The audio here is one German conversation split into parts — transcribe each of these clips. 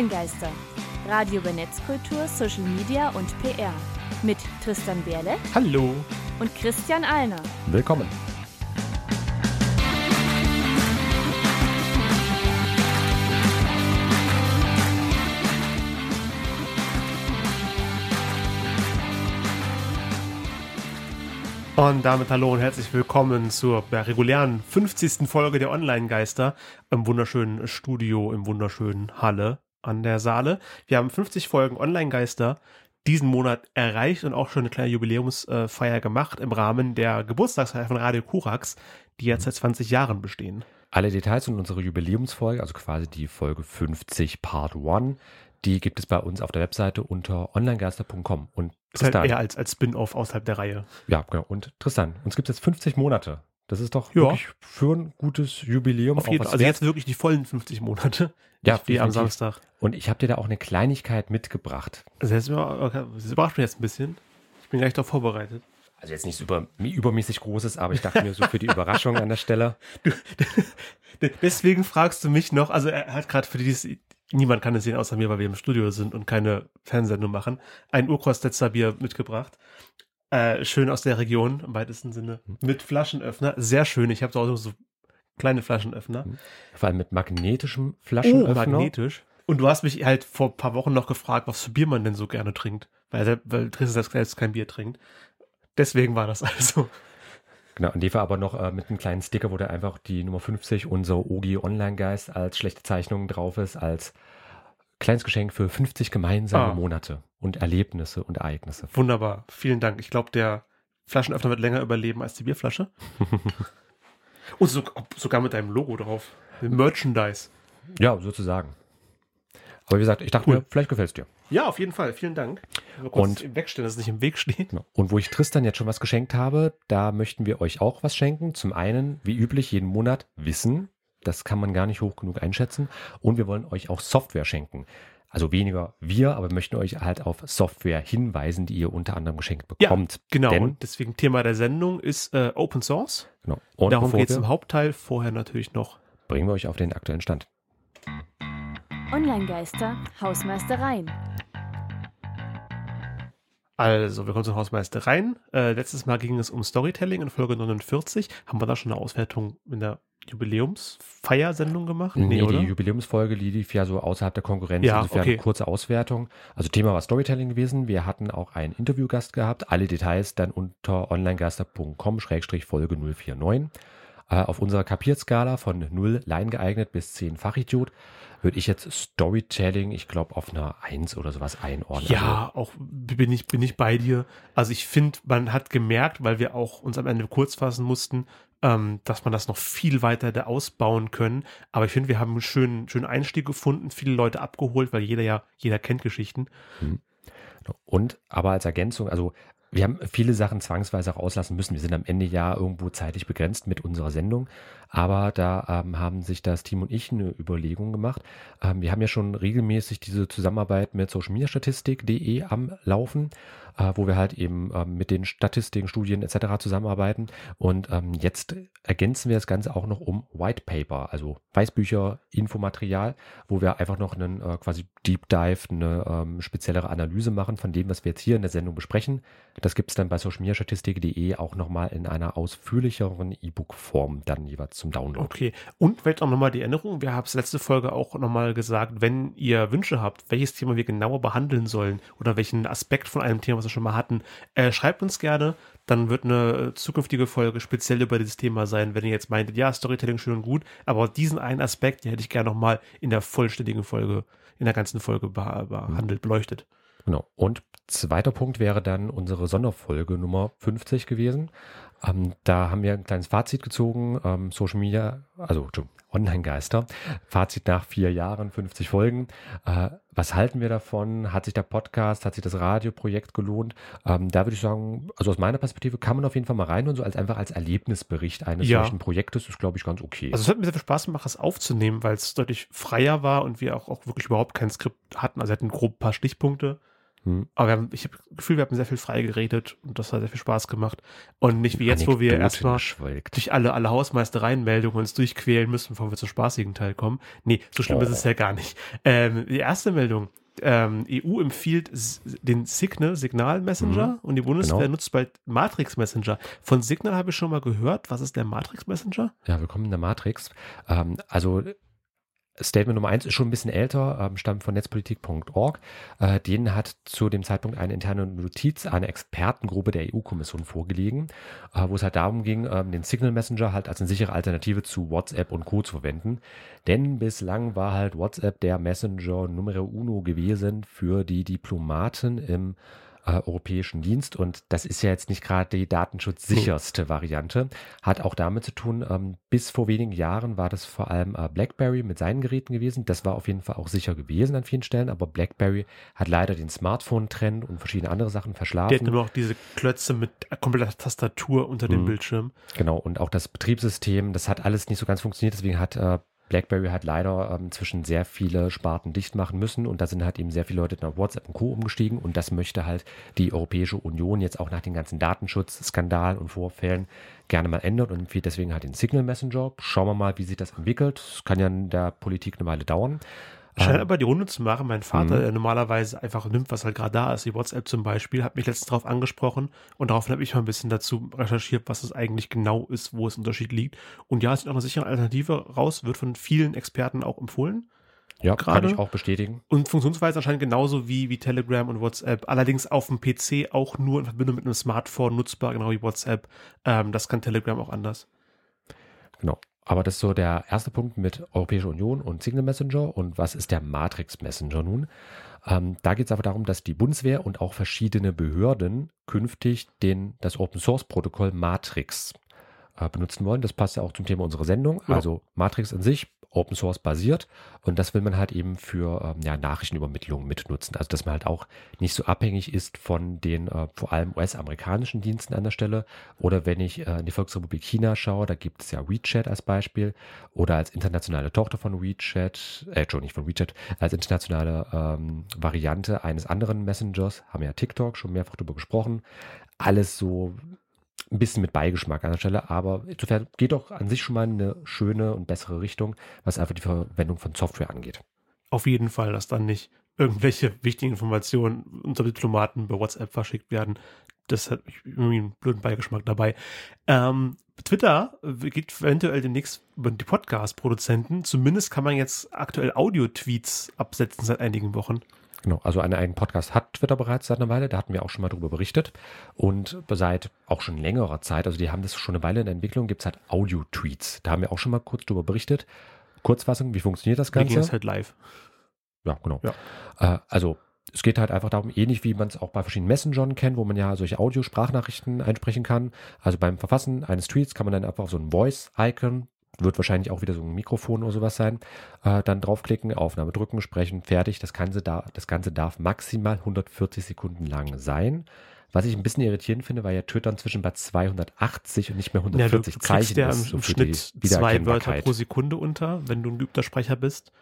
Online-Geister. Radio über Netzkultur, Social Media und PR. Mit Tristan Berle Hallo. und Christian Alner. Willkommen. Und damit hallo und herzlich willkommen zur ja, regulären 50. Folge der Online-Geister im wunderschönen Studio, im wunderschönen Halle an der Saale. Wir haben 50 Folgen Online-Geister diesen Monat erreicht und auch schon eine kleine Jubiläumsfeier gemacht im Rahmen der Geburtstagsfeier von Radio Kurax, die jetzt seit 20 Jahren bestehen. Alle Details und unsere Jubiläumsfolge, also quasi die Folge 50 Part 1, die gibt es bei uns auf der Webseite unter onlinegeister.com. Und Das ist halt Tristan, eher als, als Spin-off außerhalb der Reihe. ja, genau. Und Tristan, uns gibt es jetzt 50 Monate. Das ist doch Ja. wirklich für ein gutes Jubiläum. Auf jeden. Also wert. jetzt wirklich die vollen 50 Monate. Ja, wie am. Samstag. Und ich habe dir da auch eine Kleinigkeit mitgebracht. Also okay, das überrascht mich jetzt ein bisschen. Ich bin gleich darauf vorbereitet. Also jetzt nichts über, übermäßig Großes, aber ich dachte mir so für die Überraschung an der Stelle. Deswegen fragst du mich noch, also er hat gerade für die, die's- niemand kann es sehen außer mir, weil wir im Studio sind und keine Fernsehsendung machen, ein Urkostetzer Bier mitgebracht. Äh, schön aus der Region, im weitesten Sinne. Mit Flaschenöffner. Sehr schön. Ich habe auch so kleine Flaschenöffner. Vor allem mit magnetischem Oh, Flaschenöffner. magnetisch. Und du hast mich halt vor ein paar Wochen noch gefragt, was für Bier man denn so gerne trinkt. Weil, weil Tristan selbst kein Bier trinkt. Deswegen war das also. Genau, und die war aber noch äh, mit einem kleinen Sticker, wo da einfach die Nummer 50, unser Ogi Online-Geist, als schlechte Zeichnung drauf ist, als kleines Geschenk für 50 gemeinsame Ah. Monate und Erlebnisse und Ereignisse. Wunderbar. Vielen Dank. Ich glaube, der Flaschenöffner wird länger überleben als die Bierflasche. Und so, sogar mit deinem Logo drauf. Merchandise. Ja, sozusagen. Aber wie gesagt, ich dachte Cool. mir, vielleicht gefällt es dir. Ja, auf jeden Fall. Vielen Dank. Und wegstellen, dass es nicht im Weg steht. Genau. Und wo ich Tristan jetzt schon was geschenkt habe, da möchten wir euch auch was schenken. Zum einen, wie üblich, jeden Monat Wissen. Das kann man gar nicht hoch genug einschätzen. Und wir wollen euch auch Software schenken. Also weniger wir, aber wir möchten euch halt auf Software hinweisen, die ihr unter anderem geschenkt bekommt. Genau. Denn, und deswegen Thema der Sendung ist äh, Open Source. genau. Und Darum geht es im Hauptteil. Vorher natürlich noch. bringen wir euch auf den aktuellen Stand. Online-Geister, Hausmeistereien. Also, wir kommen zur Hausmeistereien. Äh, letztes Mal ging es um Storytelling in Folge 49. Haben wir da schon eine Auswertung in der Jubiläumsfeiersendung gemacht? Nee, die Jubiläumsfolge die lief ja so außerhalb der Konkurrenz. Ja, Insofern okay. eine kurze Auswertung. Also Thema war Storytelling gewesen. Wir hatten auch einen Interviewgast gehabt. Alle Details dann unter onlinegeister.com-folge 049. Äh, auf unserer Kapiertskala von 0 Laien geeignet bis 10 Fachidiot würde ich jetzt Storytelling, ich glaube, auf einer 1 oder sowas einordnen. Also, Ja, auch bin ich, bin ich bei dir. Also ich finde, man hat gemerkt, weil wir auch uns am Ende kurz fassen mussten, ähm, dass man das noch viel weiter da ausbauen können. Aber ich finde, wir haben einen schönen, schönen Einstieg gefunden, viele Leute abgeholt, weil jeder ja, jeder kennt Geschichten. Und aber als Ergänzung, also wir haben viele Sachen zwangsweise auch auslassen müssen. Wir sind am Ende ja irgendwo zeitlich begrenzt mit unserer Sendung. Aber da ähm, haben sich das Team und ich eine Überlegung gemacht. Ähm, wir haben ja schon regelmäßig diese Zusammenarbeit mit socialmediastatistik.de am Laufen, äh, wo wir halt eben ähm, mit den Statistiken, Studien etc. zusammenarbeiten. Und ähm, jetzt ergänzen wir das Ganze auch noch um White Paper, also Weißbücher, Infomaterial, wo wir einfach noch einen äh, quasi Deep Dive, eine ähm, speziellere Analyse machen von dem, was wir jetzt hier in der Sendung besprechen. Das gibt es dann bei socialmediastatistik.de auch nochmal in einer ausführlicheren E-Book-Form dann jeweils zum Download. Okay. Und vielleicht auch nochmal die Erinnerung, wir haben es letzte Folge auch nochmal gesagt, wenn ihr Wünsche habt, welches Thema wir genauer behandeln sollen oder welchen Aspekt von einem Thema, was wir schon mal hatten, äh, schreibt uns gerne. Dann wird eine zukünftige Folge speziell über dieses Thema sein, wenn ihr jetzt meintet, ja, Storytelling schön und gut, aber diesen einen Aspekt, den hätte ich gerne nochmal in der vollständigen Folge, in der ganzen Folge beh- behandelt, beleuchtet. Genau. Und zweiter Punkt wäre dann unsere Sonderfolge Nummer 50 gewesen. Ähm, da haben wir ein kleines Fazit gezogen. Ähm, Social Media, also Online-Geister. Fazit nach vier Jahren, 50 Folgen. Äh, was halten wir davon? Hat sich der Podcast, hat sich das Radioprojekt gelohnt? Ähm, da würde ich sagen, also aus meiner Perspektive kann man auf jeden Fall mal rein und so als einfach als Erlebnisbericht eines Ja. solchen Projektes ist, glaube ich, ganz okay. Also es hat mir sehr viel Spaß gemacht, das aufzunehmen, weil es deutlich freier war und wir auch, auch wirklich überhaupt kein Skript hatten. Also wir hatten grob ein paar Stichpunkte, Hm. Aber wir haben, ich habe das Gefühl, wir haben sehr viel frei geredet und das hat sehr viel Spaß gemacht. Und nicht wie jetzt, wo wir erstmal durch alle, alle Hausmeistereienmeldungen uns durchquälen müssen, bevor wir zum spaßigen Teil kommen. Nee, so schlimm oh. ist es ja gar nicht. Ähm, die erste Meldung. Ähm, EU empfiehlt den Signal, Signal Messenger mhm. und die Bundeswehr genau. nutzt bald Matrix Messenger. Von Signal habe ich schon mal gehört. Was ist der Matrix Messenger? Ja, willkommen in der Matrix. Ähm, also Statement Nummer eins ist schon ein bisschen älter, ähm, stammt von netzpolitik.org. Äh, denen hat zu dem Zeitpunkt eine interne Notiz einer Expertengruppe der EU-Kommission vorgelegen, äh, wo es halt darum ging, ähm, den Signal Messenger halt als eine sichere Alternative zu WhatsApp und Co. zu verwenden. Denn bislang war halt WhatsApp der Messenger Numero Uno gewesen für die Diplomaten im äh, europäischen Dienst. Und das ist ja jetzt nicht gerade die datenschutzsicherste. Variante. Hat auch damit zu tun, ähm, bis vor wenigen Jahren war das vor allem äh, BlackBerry mit seinen Geräten gewesen. Das war auf jeden Fall auch sicher gewesen an vielen Stellen, aber BlackBerry hat leider den Smartphone-Trend und verschiedene andere Sachen verschlafen. Der hat nur noch diese Klötze mit kompletter Tastatur unter dem hm. Bildschirm. Genau, und auch das Betriebssystem, das hat alles nicht so ganz funktioniert. Deswegen hat äh, BlackBerry hat leider ähm, zwischen sehr viele Sparten dicht machen müssen und da sind halt eben sehr viele Leute nach WhatsApp und Co. umgestiegen und das möchte halt die Europäische Union jetzt auch nach den ganzen Datenschutzskandalen und Vorfällen gerne mal ändern und empfiehlt deswegen halt den Signal Messenger. Schauen wir mal, wie sich das entwickelt. Es kann ja in der Politik eine Weile dauern. Scheint ähm, aber die Runde zu machen. Mein Vater, mhm. der normalerweise einfach nimmt, was halt gerade da ist, wie WhatsApp zum Beispiel, hat mich letztens darauf angesprochen und daraufhin habe ich mal ein bisschen dazu recherchiert, was es eigentlich genau ist, wo es Unterschied liegt. Und ja, es ist auch eine sichere Alternative raus, wird von vielen Experten auch empfohlen. Ja, grade. kann ich auch bestätigen. Und Funktionsweise anscheinend genauso wie, wie Telegram und WhatsApp. Allerdings auf dem PC auch nur in Verbindung mit einem Smartphone nutzbar, genau wie WhatsApp. Ähm, das kann Telegram auch anders. Genau. Aber das ist so der erste Punkt mit Europäischer Union und Signal Messenger. Und was ist der Matrix Messenger nun? Ähm, da geht es aber darum, dass die Bundeswehr und auch verschiedene Behörden künftig den, das Open Source Protokoll Matrix äh, benutzen wollen. Das passt ja auch zum Thema unserer Sendung. Ja. Also Matrix an sich Open Source basiert und das will man halt eben für ähm, ja, Nachrichtenübermittlung mitnutzen. Also dass man halt auch nicht so abhängig ist von den äh, vor allem US-amerikanischen Diensten an der Stelle oder wenn ich äh, in die Volksrepublik China schaue, da gibt es ja WeChat als Beispiel oder als internationale Tochter von WeChat, äh, schon nicht von WeChat, als internationale ähm, Variante eines anderen Messengers, haben wir ja TikTok schon mehrfach darüber gesprochen. Alles so ein bisschen mit Beigeschmack an der Stelle, aber insofern geht doch an sich schon mal eine schöne und bessere Richtung, was einfach die Verwendung von Software angeht. Auf jeden Fall, dass dann nicht irgendwelche wichtigen Informationen unter Diplomaten bei WhatsApp verschickt werden. Das hat irgendwie einen blöden Beigeschmack dabei. Ähm, Twitter geht eventuell demnächst über die Podcast-Produzenten. Zumindest kann man jetzt aktuell Audio-Tweets absetzen seit einigen Wochen. Genau, also einen eigenen Podcast hat Twitter bereits seit einer Weile, da hatten wir auch schon mal drüber berichtet. Und seit auch schon längerer Zeit, also die haben das schon eine Weile in der Entwicklung, gibt es halt Audio-Tweets. Da haben wir auch schon mal kurz drüber berichtet. Kurzfassung, wie funktioniert das Ganze? Wir gehen halt live. Ja, genau. Ja. Äh, also es geht halt einfach darum, ähnlich wie man es auch bei verschiedenen Messengern kennt, wo man ja solche Audio-Sprachnachrichten einsprechen kann. Also beim Verfassen eines Tweets kann man dann einfach auf so ein Voice-Icon wird wahrscheinlich auch wieder so ein Mikrofon oder sowas sein. Äh, dann draufklicken, Aufnahme drücken, sprechen, fertig. Das Ganze, da, das Ganze darf maximal 140 Sekunden lang sein. Was ich ein bisschen irritierend finde, weil ja Twitter inzwischen bei 280 und nicht mehr 140 ja, du, Zeichen ja ist. im Schnitt zwei Wörter pro Sekunde unter, wenn du ein geübter Sprecher bist.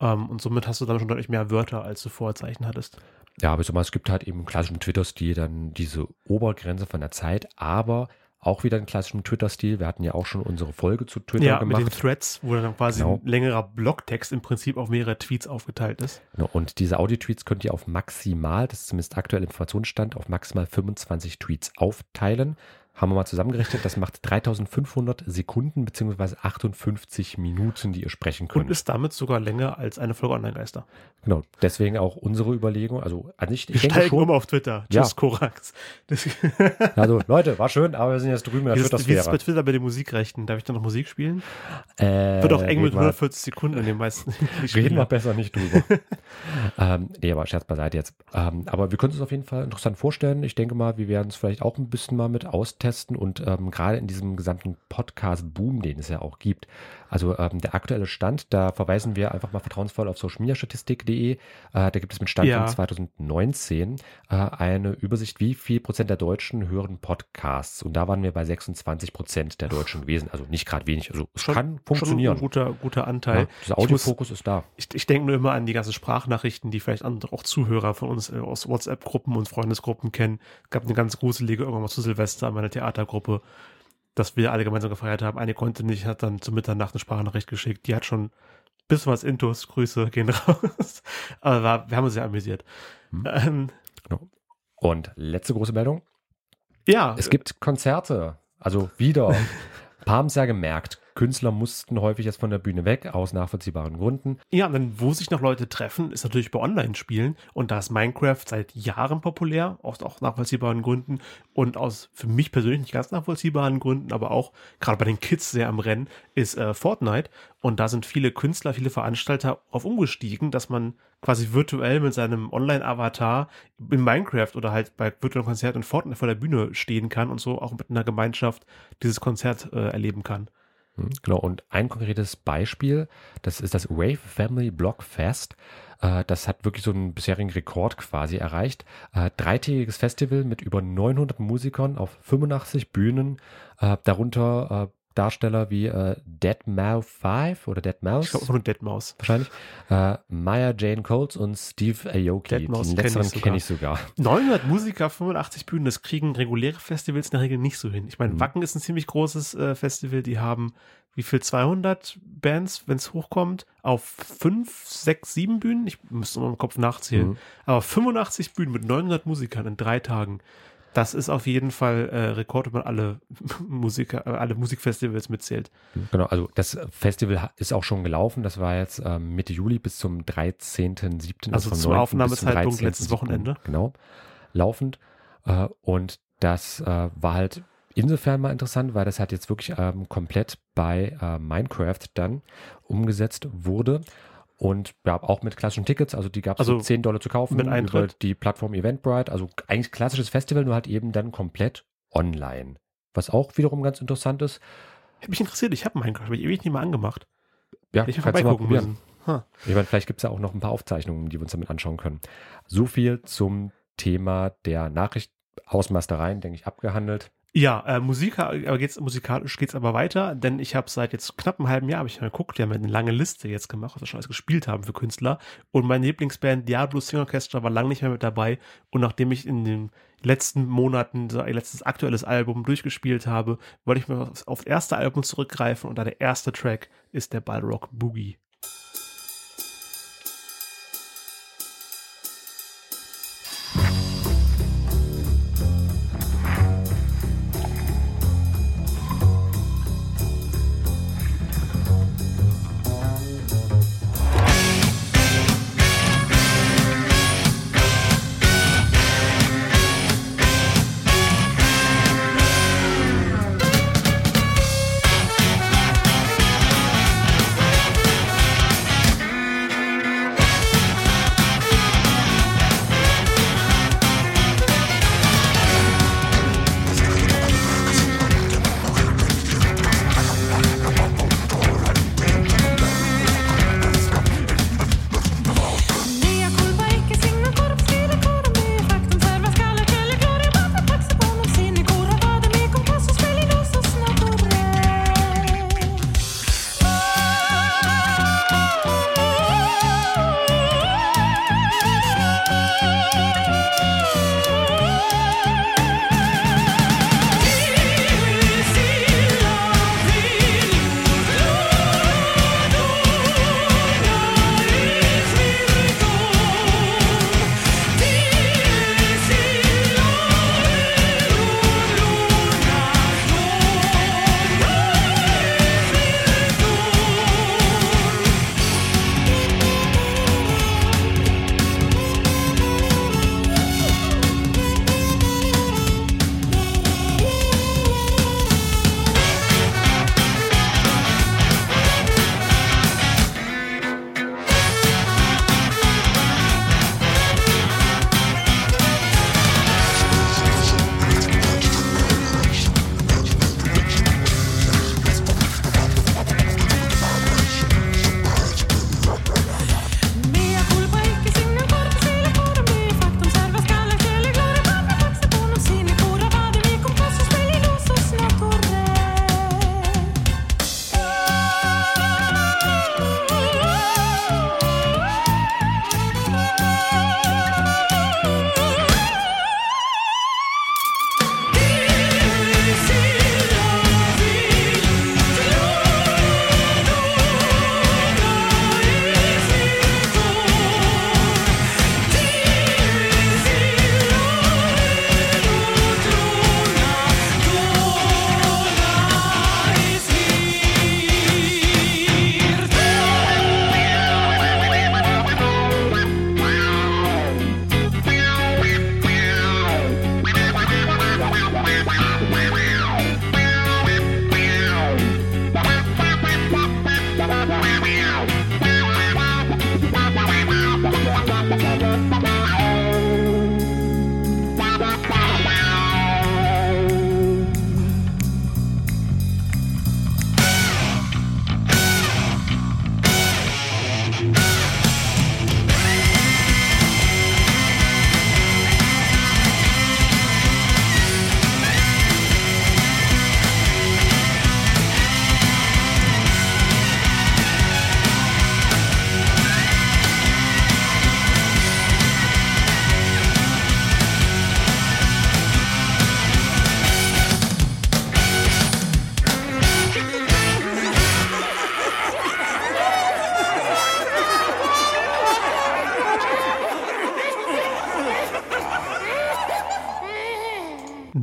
Um, ähm, und somit hast du dann schon deutlich mehr Wörter, als du vorher Zeichen hattest. Ja, aber ich sag mal, es gibt halt eben im klassischen Twitter-Stil dann diese Obergrenze von der Zeit, aber auch wieder einen klassischen Twitter-Stil. Wir hatten ja auch schon unsere Folge zu Twitter ja, gemacht. Ja, mit den Threads, wo dann quasi genau. ein längerer Blogtext im Prinzip auf mehrere Tweets aufgeteilt ist. Genau, und diese Audio-Tweets könnt ihr auf maximal, das ist zumindest aktuell Informationsstand, auf maximal 25 Tweets aufteilen haben wir mal zusammengerechnet, das macht 3500 Sekunden bzw. 58 Minuten, die ihr sprechen könnt. Und ist damit sogar länger als eine Folge Online-Geister. Genau, deswegen auch unsere Überlegung. Also an sich, ich wir denke schon, um auf Twitter. Tschüss, ja. Korax. also Leute, war schön, aber wir sind jetzt drüben in der Twitter-Sphäre. Wie ist es bei Twitter bei den Musikrechten? Darf ich da noch Musik spielen? Äh, Wird auch eng mit 140 Sekunden in den meisten. Reden wir besser nicht drüber. ähm, nee, aber Scherz beiseite jetzt. Ähm, aber wir können es auf jeden Fall interessant vorstellen. Ich denke mal, wir werden es vielleicht auch ein bisschen mal mit austesten testen und ähm, gerade in diesem gesamten Podcast-Boom, den es ja auch gibt. Also ähm, der aktuelle Stand, da verweisen wir einfach mal vertrauensvoll auf socialmediastatistik.de. Äh, da gibt es mit Stand Ja. von 2019 äh, eine Übersicht, wie viel Prozent der Deutschen hören Podcasts. Und da waren wir bei 26 Prozent der Deutschen gewesen. Also nicht gerade wenig. Also es Schon- kann funktionieren. Schon ein guter, guter Anteil. ja, dieser Audiofokus ist da. Ich, ich denke nur immer an die ganzen Sprachnachrichten, die vielleicht andere auch Zuhörer von uns äh, aus WhatsApp-Gruppen und Freundesgruppen kennen. Es gab eine ganz gruselige irgendwann mal zu Silvester an meiner Theatergruppe, dass wir alle gemeinsam gefeiert haben. Eine konnte nicht, hat dann zu Mitternacht eine Sprachnachricht geschickt. Die hat schon bis was Intus. Grüße gehen raus. Aber war, wir haben uns sehr amüsiert. Hm. Ähm, Und letzte große Meldung. ja, Es gibt Konzerte. Also wieder. Ein paar haben es ja gemerkt. Künstler mussten häufig jetzt von der Bühne weg, aus nachvollziehbaren Gründen. Ja, und dann, wo sich noch Leute treffen, ist natürlich bei Online-Spielen. Und da ist Minecraft seit Jahren populär, aus auch nachvollziehbaren Gründen und aus für mich persönlich nicht ganz nachvollziehbaren Gründen, aber auch gerade bei den Kids sehr am Rennen, ist äh, Fortnite. Und da sind viele Künstler, viele Veranstalter auf umgestiegen, dass man quasi virtuell mit seinem Online-Avatar in Minecraft oder halt bei virtuellen Konzerten in Fortnite vor der Bühne stehen kann und so auch mit einer Gemeinschaft dieses Konzert äh, erleben kann. Hm, Genau, und ein konkretes Beispiel, das ist das Wave Family Block Fest. Äh, Das hat wirklich so einen bisherigen Rekord quasi erreicht. Äh, Dreitägiges Festival mit über 900 Musikern auf 85 Bühnen, äh, darunter Darsteller wie äh, Dead Mouse 5 oder Dead Ich Mouse glaube, von Deadmaus. wahrscheinlich, äh, Maya Jane Coles und Steve Aoki. Deadmau5 Den letzteren sogar. kenne ich sogar. 900 Musiker, 85 Bühnen, das kriegen reguläre Festivals in der Regel nicht so hin. Ich meine, Mhm. Wacken ist ein ziemlich großes äh, Festival, die haben wie viel 200 Bands, wenn es hochkommt, auf 5, 6, 7 Bühnen. Ich müsste mal im Kopf nachzählen. Mhm. Aber 85 Bühnen mit 900 Musikern in drei Tagen. Das ist auf jeden Fall äh, Rekord, wenn man alle Musiker, äh, alle Musikfestivals mitzählt. Genau, also das Festival ist auch schon gelaufen. Das war jetzt ähm, Mitte Juli bis zum 13.07. Also vom zum 9. Aufnahmezeitpunkt letztes 13.07., Wochenende. Genau, laufend. Äh, und das äh, war halt insofern mal interessant, weil das halt jetzt wirklich ähm, komplett bei äh, Minecraft dann umgesetzt wurde. Und ja, auch mit klassischen Tickets, also die gab es Also für 10 Dollar zu kaufen mit über Eintritt? die Plattform Eventbrite. Also eigentlich klassisches Festival, nur halt eben dann komplett online. Was auch wiederum ganz interessant ist. Hätte mich interessiert, ich habe Minecraft, habe ich ewig nicht mal angemacht. Ja, ich kannst du mal probieren. müssen. Ha. Ich meine, vielleicht gibt es ja auch noch ein paar Aufzeichnungen, die wir uns damit anschauen können. So viel zum Thema der Nachricht Hausmeistereien, denke ich, abgehandelt. Ja, äh, Musik, aber geht's, musikalisch geht's aber weiter, denn ich habe seit jetzt knapp einem halben Jahr, habe ich mal geguckt, die haben eine lange Liste jetzt gemacht, was wir schon alles gespielt haben für Künstler. Und meine Lieblingsband Diablo Swing Orchestra war lange nicht mehr mit dabei. Und nachdem ich in den letzten Monaten so ein letztes aktuelles Album durchgespielt habe, wollte ich mir auf auf das erste Album zurückgreifen und da der erste Track ist der Balrog Boogie.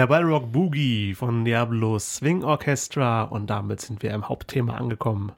Der Balrog Boogie von Diablo Swing Orchestra und damit sind wir im Hauptthema angekommen.